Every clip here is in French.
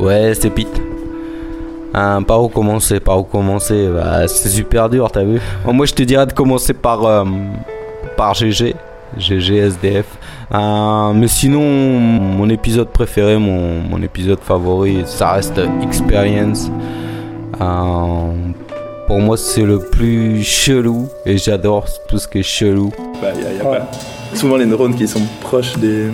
Ouais, c'est Pete. Hein, par où commencer Par où commencer bah, C'est super dur, t'as vu Moi, je te dirais de commencer par, euh, par GG. GG SDF. Euh, mais sinon, mon épisode préféré, mon, mon épisode favori, ça reste Experience. Euh, pour moi, c'est le plus chelou et j'adore tout ce qui est chelou. Bah, y a, y a pas. Souvent, les neurones qui sont proches des,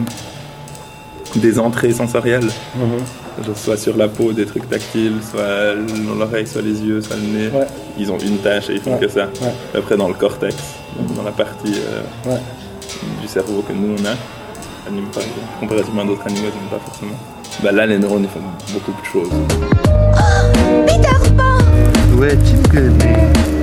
des entrées sensorielles. Genre, soit sur la peau, des trucs tactiles, soit dans l'oreille, soit les yeux, soit le nez. Ouais. Ils ont une tâche et ils font Ouais. que ça. Ouais. Après, dans le cortex, dans la partie euh, Ouais. du cerveau que nous on a, anime pas, comparativement à d'autres animaux, ils n'animent pas forcément. Bah là, les neurones, ils font beaucoup de choses. Ouais, tu me connais. Oh,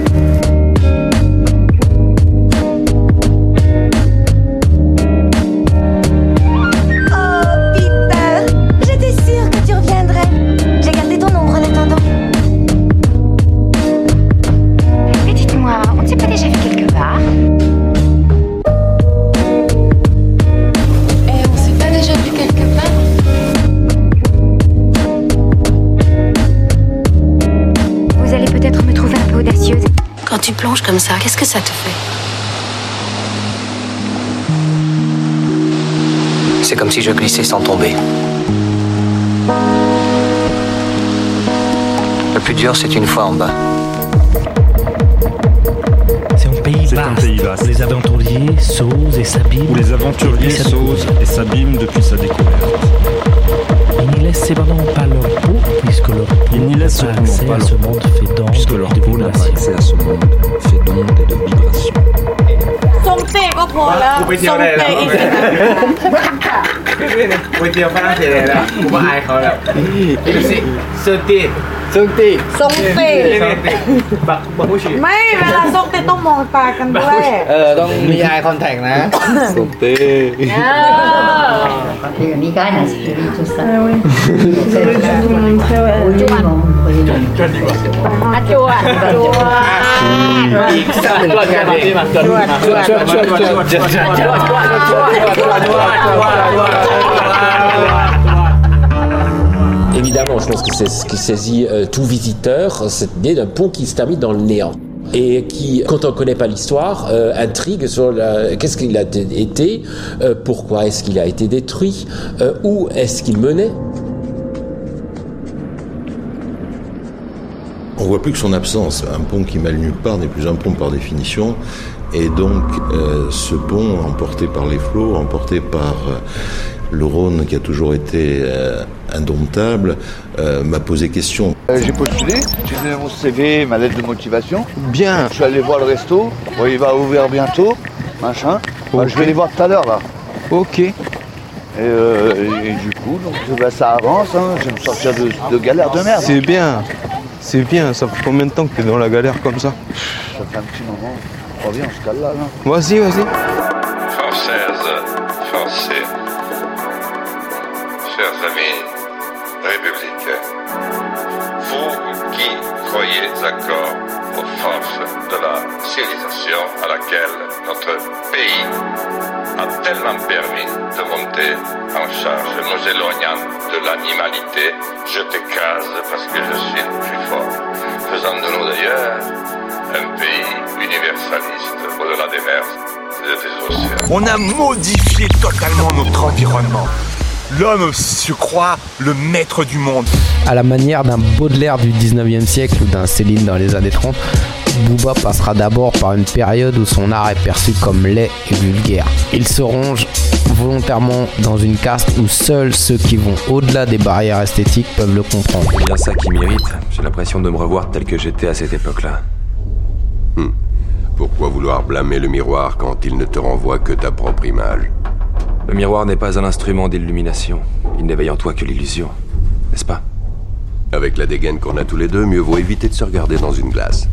comme ça, qu'est-ce que ça te fait C'est comme si je glissais sans tomber. Le plus dur, c'est une fois en bas. C'est un pays C'est un vaste. pays vaste. où Les aventuriers s'osent et s'abîment. Où les aventuriers s'osent et s'abîment depuis sa découverte. Ils n'y laissent cependant pas leur peau, puisque leur peau n'a accès pas à ce monde fait d'ondes Puisque leur et de vibrations. Accès à ce monde fait d'ondes et de vibrations. ทรงเตะก็พอแล้ว ทรงเตะอีกก๋วยเตี๋ยวฝรั่งเศสเลยนะผมว่าอายเขาแล้วดูสิเซอร์ตีซึ่งตีทรงเตะเซอร์ตีบักบักผู้ชิไม่เวลาทรงเตะต้องมองตากันด้วยเออ ต้องมี eye contact นะ Santé เออ Les migraines, tout ça. Ah oui. C'est Le jour, très ouais. Oui, bon, oui, bon. จวนดีกว่าอะจวดจวด อีกสักหนึ่งประการที่มาจวนจวดจวด Évidemment, je pense que c'est ce qui saisit euh, tout visiteur, cette idée d'un pont qui se termine dans le néant et qui, quand on ne connaît pas l'histoire, euh, intrigue sur qu'est-ce qu'il a été, euh, pourquoi est-ce qu'il a été détruit, où est-ce qu'il menait. On ne voit plus que son absence. Un pont qui mène nulle part n'est plus un pont par définition. Et donc, euh, ce pont, emporté par les flots, emporté par euh, le Rhône qui a toujours été euh, indomptable, m'a posé question. J'ai postulé, j'ai donné mon CV, ma lettre de motivation. Bien. Je suis allé voir le resto. Bon, il va ouvrir bientôt, machin. Bah, je vais les voir tout à l'heure là. Ok. Et, et du coup, donc, bah, ça avance. Hein. Je vais me sortir de, de galère de merde. C'est bien, c'est bien. Ça fait combien de temps que t'es dans la galère comme ça? Ça fait un petit moment. Se cale là. là. Vas-y, vas-y. Françaises, Français, chers amis républicains, vous qui croyez encore aux forces de la civilisation à laquelle notre pays a tellement permis de monter en charge, nous éloignant de l'animalité, je t'écrase parce que je suis le plus fort, faisant de nous d'ailleurs On a modifié totalement notre environnement. L'homme se croit le maître du monde. À la manière d'un Baudelaire du 19e siècle ou d'un Céline dans les années 30, Booba passera d'abord par une période où son art est perçu comme laid et vulgaire. Il se ronge volontairement dans une caste où seuls ceux qui vont au-delà des barrières esthétiques peuvent le comprendre. C'est bien ça qui m'irrite. J'ai l'impression de me revoir tel que j'étais à cette époque-là. Hmm. Pourquoi vouloir blâmer le miroir quand il ne te renvoie que ta propre image Le miroir n'est pas un instrument d'illumination. Il n'éveille en toi que l'illusion. N'est-ce pas Avec la dégaine qu'on a tous les deux, mieux vaut éviter de se regarder dans une glace.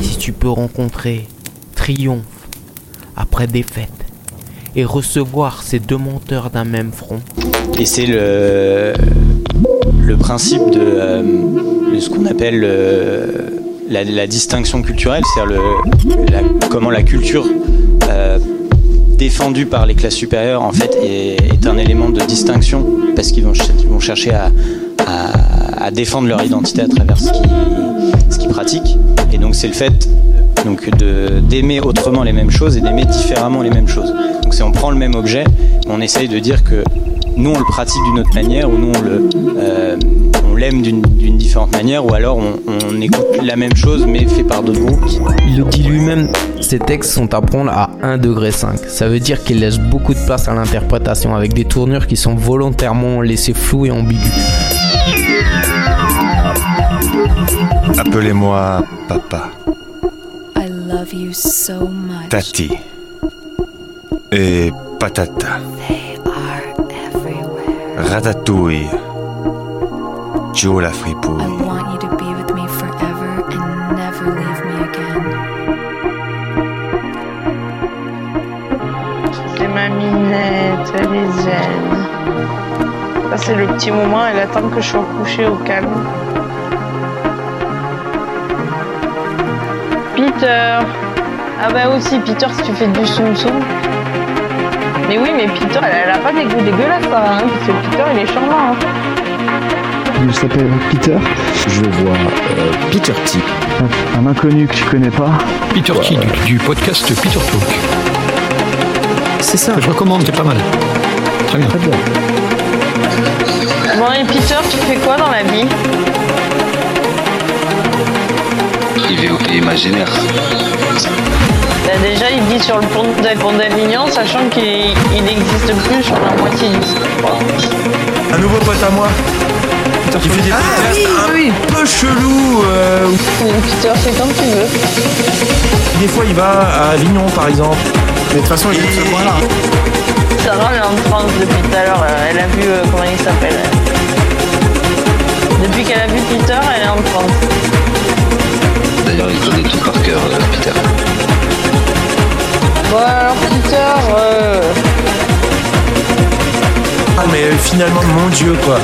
Si tu peux rencontrer triomphe après défaite et recevoir ces deux monteurs d'un même front, Et c'est le, le principe de, euh, de ce qu'on appelle euh, la, distinction culturelle, c'est-à-dire comment la culture euh, défendu par les classes supérieures en fait est, un élément de distinction parce qu'ils vont, chercher à défendre leur identité à travers ce qu'ils ce qu'ils pratiquent. Et donc c'est le fait donc de d'aimer autrement les mêmes choses et d'aimer différemment les mêmes choses. Donc c'est on prend le même objet, on essaye de dire que nous on le pratique d'une autre manière ou nous on le euh, on l'aime d'une d'une différente manière ou alors on, on écoute la même chose mais fait par d'autres groupes. Il le dit lui-même, ces textes sont à prendre à 1 degré 5. Ça veut dire qu'il laisse beaucoup de place à l'interprétation avec des tournures qui sont volontairement laissées floues et ambiguës. Appelez-moi papa, love you so much. tati et patata. Ratatouille. Joe la fripouille. I want you to be with me forever and never leave me again. C'est ma minette, elle est zen. Ça, c'est le petit moment, elle attend que je sois couché au calme. Peter Ah bah aussi, Peter, si tu fais du soum soum. Mais oui, mais Peter, elle, elle a pas des goûts dégueulasses, ça, hein, parce que Peter, il est charmant. hein. Il s'appelle Peter. Je vois euh, Peter T. Un, un inconnu que tu connais pas. Peter T du, du podcast Peter Talk. C'est ça. Je recommande, c'est pas mal. Très bien. Bon, et Peter, tu fais quoi dans la vie? Pays imaginaire. Bah, Déjà, il vit sur le pont de pont d'Avignon, sachant qu'il il n'existe plus sur la moitié du Un nouveau pote à moi. Qui fait des podcasts un peu chelou. euh, Peter, c'est comme tu veux. des fois, il va à Avignon, par exemple. Mais de toute façon, il est de ce point-là. Sarah, elle est en France depuis tout à l'heure. euh, Elle a vu, euh, comment il s'appelle Depuis qu'elle a vu Peter, elle est en France. D'ailleurs, il connaît tout par cœur, euh, Peter. Bon, alors Peter, euh, Ah, mais finalement, mon Dieu, quoi.